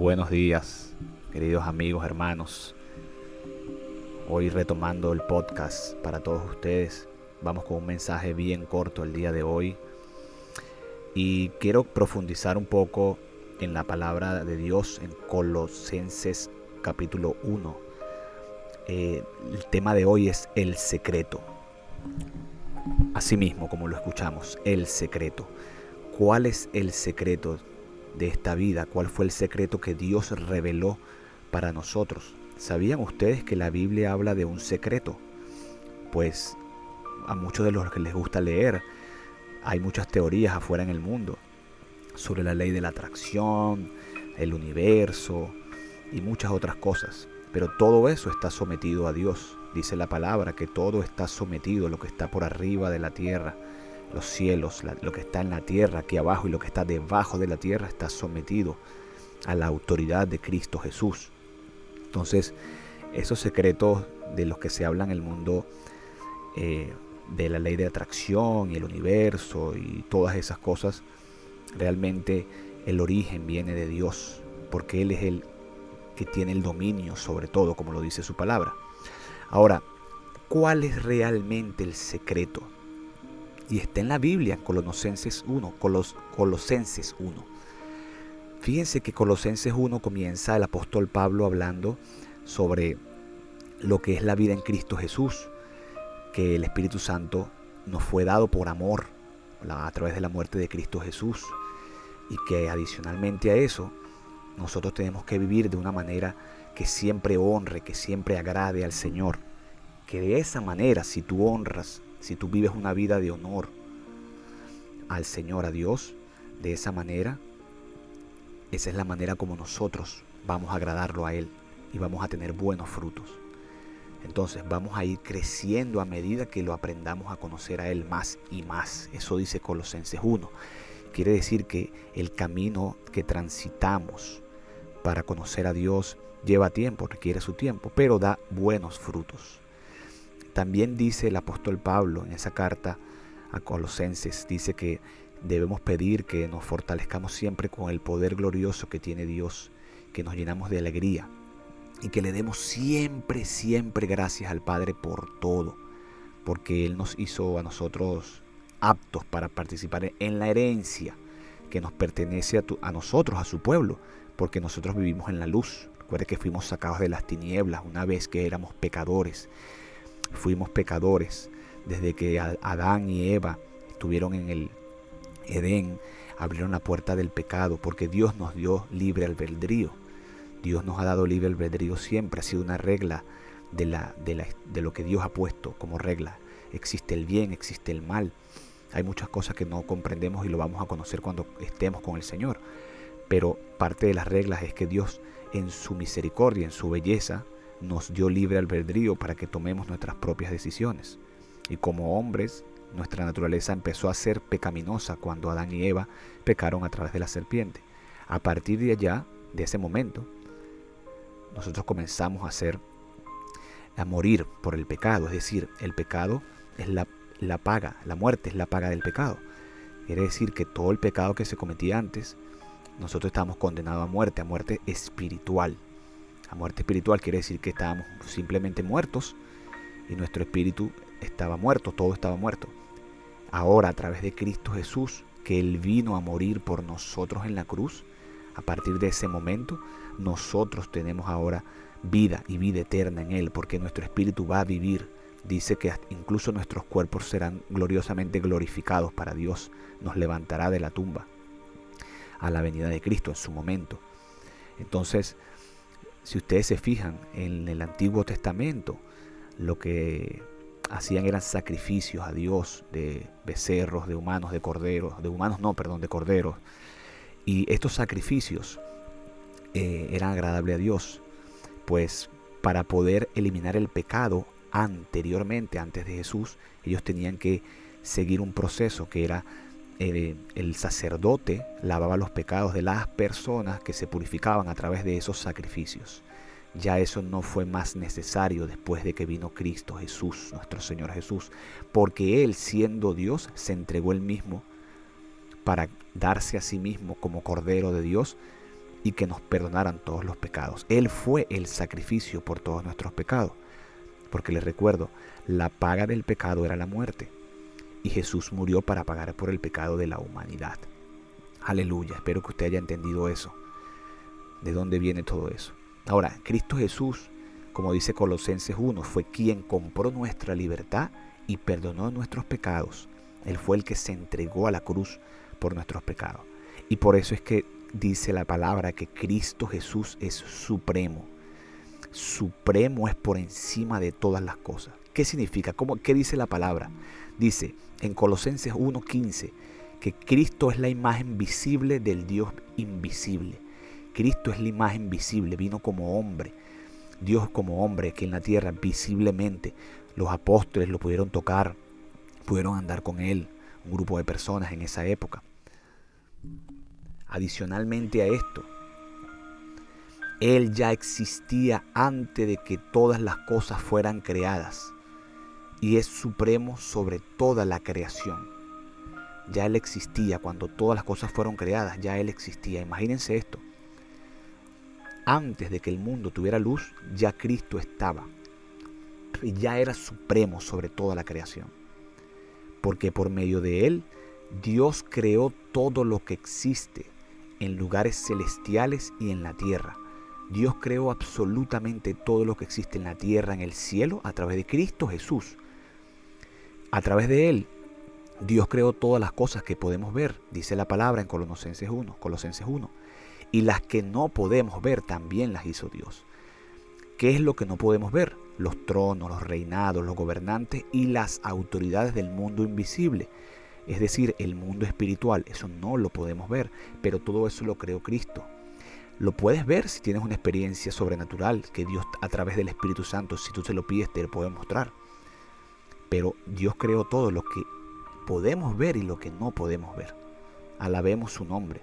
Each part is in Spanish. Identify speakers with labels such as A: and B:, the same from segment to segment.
A: Buenos días, queridos amigos, hermanos. Hoy retomando el podcast para todos ustedes. Vamos con un mensaje bien corto el día de hoy. Y quiero profundizar un poco en la palabra de Dios en Colosenses capítulo 1. Eh, el tema de hoy es el secreto. Asimismo, como lo escuchamos, el secreto. ¿Cuál es el secreto de esta vida, cuál fue el secreto que Dios reveló para nosotros. ¿Sabían ustedes que la Biblia habla de un secreto? Pues a muchos de los que les gusta leer, hay muchas teorías afuera en el mundo sobre la ley de la atracción, el universo y muchas otras cosas. Pero todo eso está sometido a Dios. Dice la palabra que todo está sometido, lo que está por arriba de la tierra, los cielos, lo que está en la tierra aquí abajo y lo que está debajo de la tierra está sometido a la autoridad de Cristo Jesús. Entonces, esos secretos de los que se habla en el mundo eh, de la ley de atracción y el universo y todas esas cosas, realmente el origen viene de Dios, porque Él es el que tiene el dominio sobre todo, como lo dice su palabra. Ahora, ¿cuál es realmente el secreto? Y está en la Biblia, Colosenses 1, Colos, Colosenses 1. Fíjense que Colosenses 1 comienza el apóstol Pablo hablando sobre lo que es la vida en Cristo Jesús, que el Espíritu Santo nos fue dado por amor a través de la muerte de Cristo Jesús y que adicionalmente a eso nosotros tenemos que vivir de una manera que siempre honre, que siempre agrade al Señor. Que de esa manera, si tú honras si tú vives una vida de honor al Señor, a Dios, de esa manera, esa es la manera como nosotros vamos a agradarlo a Él y vamos a tener buenos frutos. Entonces vamos a ir creciendo a medida que lo aprendamos a conocer a Él más y más. Eso dice Colosenses 1. Quiere decir que el camino que transitamos para conocer a Dios lleva tiempo, requiere su tiempo, pero da buenos frutos. También dice el apóstol Pablo en esa carta a Colosenses, dice que debemos pedir que nos fortalezcamos siempre con el poder glorioso que tiene Dios, que nos llenamos de alegría y que le demos siempre, siempre gracias al Padre por todo, porque Él nos hizo a nosotros aptos para participar en la herencia que nos pertenece a, a nosotros, a su pueblo, porque nosotros vivimos en la luz. Recuerde que fuimos sacados de las tinieblas una vez que éramos pecadores fuimos pecadores. Desde que Adán y Eva estuvieron en el Edén, abrieron la puerta del pecado, porque Dios nos dio libre albedrío. Dios nos ha dado libre albedrío siempre, ha sido una regla de, la, de, la, de lo que Dios ha puesto como regla. Existe el bien, existe el mal. Hay muchas cosas que no comprendemos y lo vamos a conocer cuando estemos con el Señor. Pero parte de las reglas es que Dios en su misericordia, en su belleza, nos dio libre albedrío para que tomemos nuestras propias decisiones. Y como hombres, nuestra naturaleza empezó a ser pecaminosa cuando Adán y Eva pecaron a través de la serpiente. A partir de allá, de ese momento, nosotros comenzamos a ser, a morir por el pecado. Es decir, el pecado es la, la paga, la muerte es la paga del pecado. Quiere decir que todo el pecado que se cometía antes, nosotros estamos condenados a muerte, a muerte espiritual. La muerte espiritual quiere decir que estábamos simplemente muertos y nuestro espíritu estaba muerto, todo estaba muerto. Ahora a través de Cristo Jesús, que Él vino a morir por nosotros en la cruz, a partir de ese momento nosotros tenemos ahora vida y vida eterna en Él, porque nuestro espíritu va a vivir. Dice que incluso nuestros cuerpos serán gloriosamente glorificados para Dios, nos levantará de la tumba a la venida de Cristo en su momento. Entonces, si ustedes se fijan en el Antiguo Testamento, lo que hacían eran sacrificios a Dios de becerros, de humanos, de corderos, de humanos no, perdón, de corderos. Y estos sacrificios eh, eran agradables a Dios, pues para poder eliminar el pecado anteriormente, antes de Jesús, ellos tenían que seguir un proceso que era eh, el sacerdote lavaba los pecados de las personas que se purificaban a través de esos sacrificios. Ya eso no fue más necesario después de que vino Cristo Jesús, nuestro Señor Jesús, porque Él siendo Dios se entregó Él mismo para darse a sí mismo como Cordero de Dios y que nos perdonaran todos los pecados. Él fue el sacrificio por todos nuestros pecados. Porque les recuerdo, la paga del pecado era la muerte. Y Jesús murió para pagar por el pecado de la humanidad. Aleluya, espero que usted haya entendido eso. ¿De dónde viene todo eso? Ahora, Cristo Jesús, como dice Colosenses 1, fue quien compró nuestra libertad y perdonó nuestros pecados. Él fue el que se entregó a la cruz por nuestros pecados. Y por eso es que dice la palabra que Cristo Jesús es supremo. Supremo es por encima de todas las cosas. ¿Qué significa? ¿Cómo, ¿Qué dice la palabra? Dice en Colosenses 1.15 que Cristo es la imagen visible del Dios invisible. Cristo es la imagen visible, vino como hombre. Dios como hombre aquí en la tierra visiblemente. Los apóstoles lo pudieron tocar, pudieron andar con él, un grupo de personas en esa época. Adicionalmente a esto, Él ya existía antes de que todas las cosas fueran creadas y es supremo sobre toda la creación. Ya Él existía cuando todas las cosas fueron creadas, ya Él existía. Imagínense esto. Antes de que el mundo tuviera luz, ya Cristo estaba. Y ya era supremo sobre toda la creación. Porque por medio de Él, Dios creó todo lo que existe en lugares celestiales y en la tierra. Dios creó absolutamente todo lo que existe en la tierra, en el cielo, a través de Cristo Jesús. A través de Él, Dios creó todas las cosas que podemos ver, dice la palabra en Colosenses 1, Colosenses 1. Y las que no podemos ver también las hizo Dios. ¿Qué es lo que no podemos ver? Los tronos, los reinados, los gobernantes y las autoridades del mundo invisible es decir, el mundo espiritual, eso no lo podemos ver, pero todo eso lo creó Cristo. Lo puedes ver si tienes una experiencia sobrenatural que Dios a través del Espíritu Santo, si tú se lo pides, te lo puede mostrar. Pero Dios creó todo lo que podemos ver y lo que no podemos ver. Alabemos su nombre.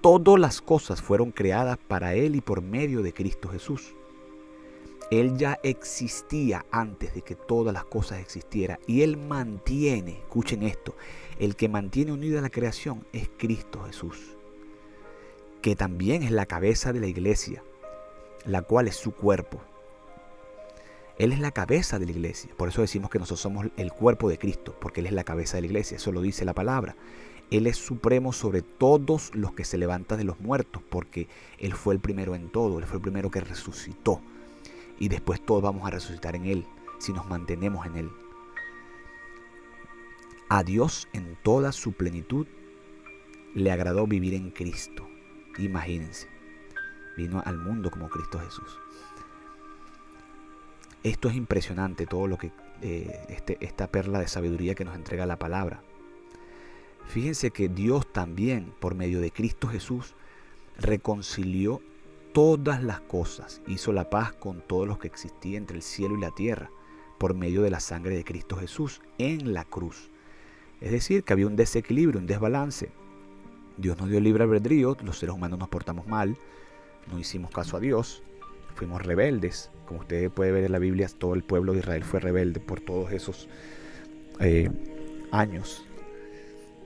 A: Todas las cosas fueron creadas para Él y por medio de Cristo Jesús. Él ya existía antes de que todas las cosas existieran. Y Él mantiene, escuchen esto, el que mantiene unida la creación es Cristo Jesús, que también es la cabeza de la iglesia, la cual es su cuerpo. Él es la cabeza de la iglesia. Por eso decimos que nosotros somos el cuerpo de Cristo, porque Él es la cabeza de la iglesia. Eso lo dice la palabra. Él es supremo sobre todos los que se levantan de los muertos, porque Él fue el primero en todo. Él fue el primero que resucitó y después todos vamos a resucitar en Él si nos mantenemos en Él. A Dios en toda su plenitud le agradó vivir en Cristo. Imagínense, vino al mundo como Cristo Jesús. Esto es impresionante, todo lo que eh, este, esta perla de sabiduría que nos entrega la palabra. Fíjense que Dios también, por medio de Cristo Jesús, reconcilió todas las cosas, hizo la paz con todos los que existía entre el cielo y la tierra, por medio de la sangre de Cristo Jesús en la cruz. Es decir, que había un desequilibrio, un desbalance. Dios nos dio libre albedrío, los seres humanos nos portamos mal, no hicimos caso a Dios, fuimos rebeldes. Como usted puede ver en la Biblia, todo el pueblo de Israel fue rebelde por todos esos eh, años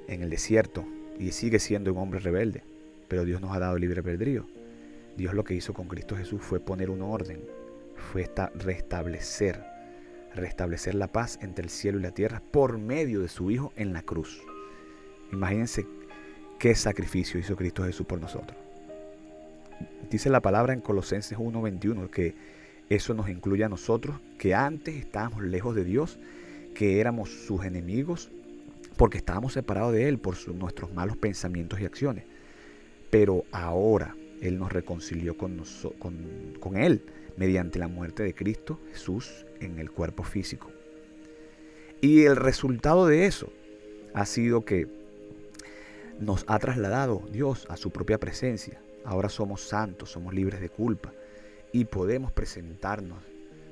A: en el desierto y sigue siendo un hombre rebelde. Pero Dios nos ha dado libre albedrío. Dios lo que hizo con Cristo Jesús fue poner un orden, fue restablecer, restablecer la paz entre el cielo y la tierra por medio de su Hijo en la cruz. Imagínense qué sacrificio hizo Cristo Jesús por nosotros. Dice la palabra en Colosenses 1:21 que eso nos incluye a nosotros, que antes estábamos lejos de Dios, que éramos sus enemigos, porque estábamos separados de Él por nuestros malos pensamientos y acciones. Pero ahora, él nos reconcilió con, con, Él mediante la muerte de Cristo Jesús en el cuerpo físico. Y el resultado de eso ha sido que nos ha trasladado Dios a su propia presencia. Ahora somos santos, somos libres de culpa y podemos presentarnos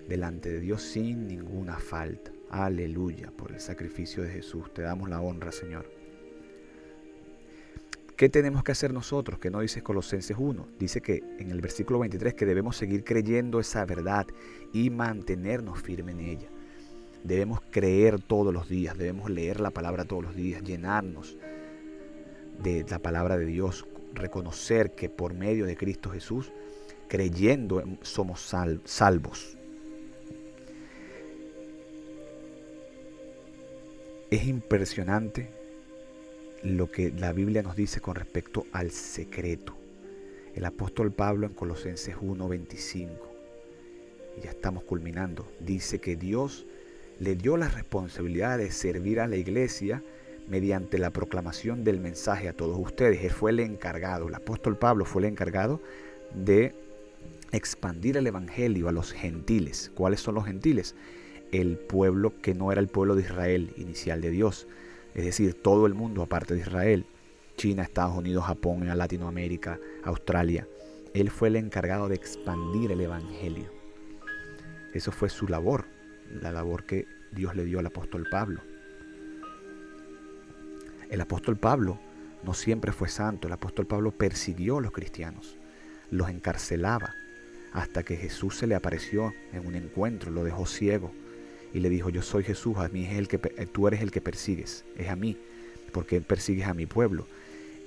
A: delante de Dios sin ninguna falta. Aleluya por el sacrificio de Jesús. Te damos la honra, Señor. ¿Qué tenemos que hacer nosotros? Que no dice Colosenses 1. Dice que en el versículo 23 que debemos seguir creyendo esa verdad y mantenernos firmes en ella. Debemos creer todos los días, debemos leer la palabra todos los días, llenarnos de la palabra de Dios, reconocer que por medio de Cristo Jesús, creyendo, somos salvos. Es impresionante lo que la Biblia nos dice con respecto al secreto. El apóstol Pablo en Colosenses 1:25, ya estamos culminando, dice que Dios le dio la responsabilidad de servir a la iglesia mediante la proclamación del mensaje a todos ustedes. Él fue el encargado, el apóstol Pablo fue el encargado de expandir el evangelio a los gentiles. ¿Cuáles son los gentiles? El pueblo que no era el pueblo de Israel inicial de Dios, es decir, todo el mundo aparte de Israel, China, Estados Unidos, Japón, Latinoamérica, Australia. Él fue el encargado de expandir el evangelio. Eso fue su labor, la labor que Dios le dio al apóstol Pablo. El apóstol Pablo no siempre fue santo. El apóstol Pablo persiguió a los cristianos, los encarcelaba, hasta que Jesús se le apareció en un encuentro, lo dejó ciego y le dijo, yo soy Jesús, a mí es el que, tú eres el que persigues, es a mí, porque persigues a mi pueblo.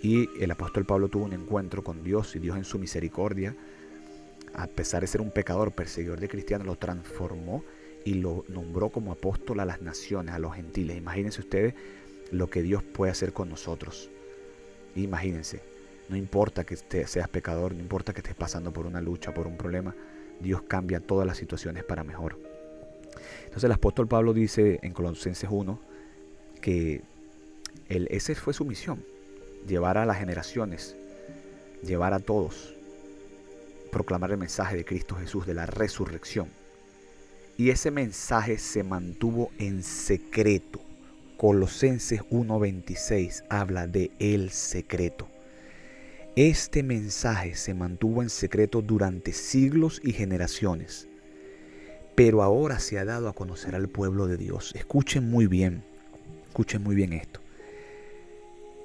A: Y el apóstol Pablo tuvo un encuentro con Dios y Dios en su misericordia, a pesar de ser un pecador, perseguidor de cristianos, lo transformó y lo nombró como apóstol a las naciones, a los gentiles. Imagínense ustedes lo que Dios puede hacer con nosotros. Imagínense, no importa que seas pecador, no importa que estés pasando por una lucha, por un problema, Dios cambia todas las situaciones para mejor. Entonces el apóstol Pablo dice en Colosenses 1 que esa fue su misión, llevar a las generaciones, llevar a todos, proclamar el mensaje de Cristo Jesús, de la resurrección. Y ese mensaje se mantuvo en secreto Colosenses 1:26 habla de el secreto. Este mensaje se mantuvo en secreto durante siglos y generaciones, pero ahora se ha dado a conocer al pueblo de Dios. Escuchen muy bien, escuchen muy bien esto.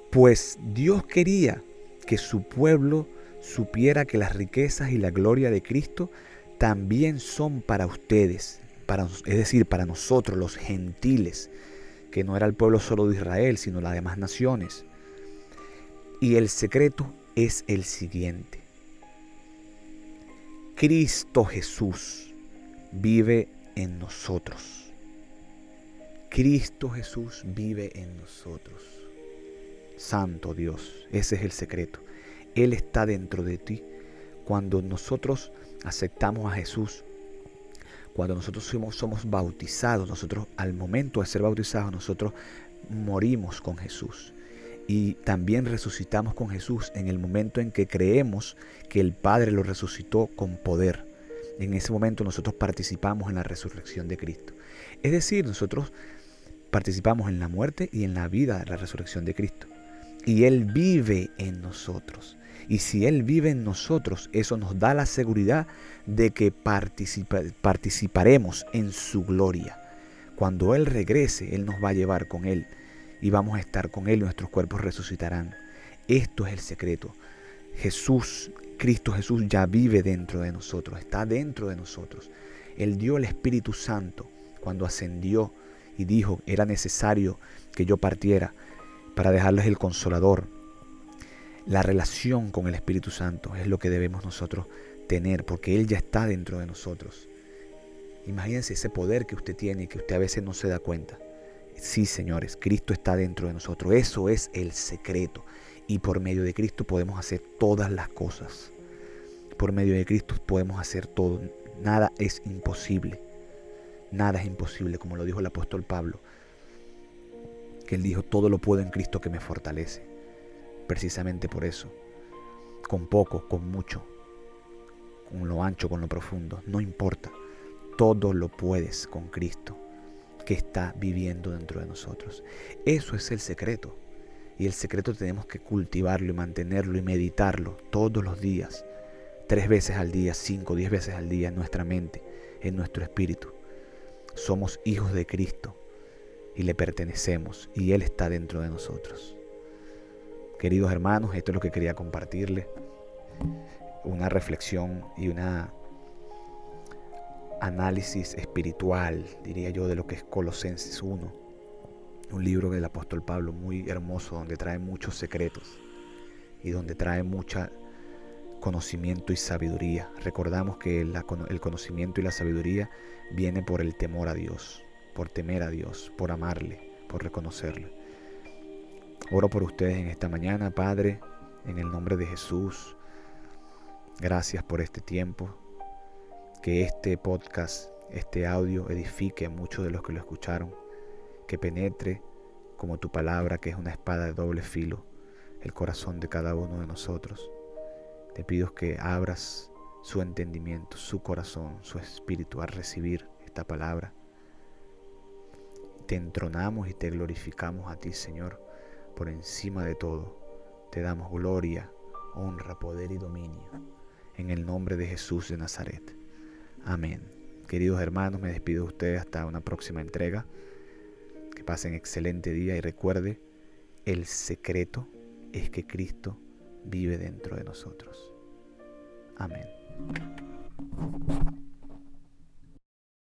A: Pues Dios quería que su pueblo supiera que las riquezas y la gloria de Cristo también son para ustedes, para, es decir, para nosotros los gentiles que no era el pueblo solo de Israel, sino las demás naciones. Y el secreto es el siguiente. Cristo Jesús vive en nosotros. Cristo Jesús vive en nosotros. Santo Dios, ese es el secreto. Él está dentro de ti. Cuando nosotros aceptamos a Jesús cuando nosotros somos, bautizados, nosotros al momento de ser bautizados, nosotros morimos con Jesús. Y también resucitamos con Jesús en el momento en que creemos que el Padre lo resucitó con poder. En ese momento nosotros participamos en la resurrección de Cristo. Es decir, nosotros participamos en la muerte y en la vida de la resurrección de Cristo. Y Él vive en nosotros. Y si Él vive en nosotros, eso nos da la seguridad de que participaremos en su gloria. Cuando Él regrese, Él nos va a llevar con Él y vamos a estar con Él y nuestros cuerpos resucitarán. Esto es el secreto. Jesús, Cristo Jesús ya vive dentro de nosotros, está dentro de nosotros. Él dio el Espíritu Santo cuando ascendió y dijo, era necesario que yo partiera para dejarles el consolador, la relación con el Espíritu Santo es lo que debemos nosotros tener, porque Él ya está dentro de nosotros. Imagínense ese poder que usted tiene y que usted a veces no se da cuenta. Sí, señores, Cristo está dentro de nosotros. Eso es el secreto. Y por medio de Cristo podemos hacer todas las cosas. Por medio de Cristo podemos hacer todo. Nada es imposible. Nada es imposible, como lo dijo el apóstol Pablo. Que él dijo, todo lo puedo en Cristo que me fortalece precisamente por eso. Con poco, con mucho, con lo ancho, con lo profundo, no importa. Todo lo puedes con Cristo que está viviendo dentro de nosotros. Eso es el secreto. Y el secreto tenemos que cultivarlo y mantenerlo y meditarlo todos los días. Tres veces al día, cinco, diez veces al día en nuestra mente, en nuestro espíritu. Somos hijos de Cristo y le pertenecemos y Él está dentro de nosotros. Queridos hermanos, esto es lo que quería compartirles. Una reflexión y una análisis espiritual, diría yo, de lo que es Colosenses 1. Un libro del apóstol Pablo muy hermoso donde trae muchos secretos y donde trae mucha conocimiento y sabiduría. Recordamos que el conocimiento y la sabiduría viene por el temor a Dios, por temer a Dios, por amarle, por reconocerle. Oro por ustedes en esta mañana, Padre, en el nombre de Jesús. Gracias por este tiempo. Que este podcast, este audio edifique a muchos de los que lo escucharon. Que penetre como tu palabra, que es una espada de doble filo, el corazón de cada uno de nosotros. Te pido que abras su entendimiento, su corazón, su espíritu a recibir esta palabra. Te entronamos y te glorificamos a ti, Señor, por encima de todo. Te damos gloria, honra, poder y dominio. En el nombre de Jesús de Nazaret. Amén. Queridos hermanos, me despido de ustedes hasta una próxima entrega. Que pasen excelente día y recuerde, el secreto es que Cristo vive dentro de nosotros. Amén.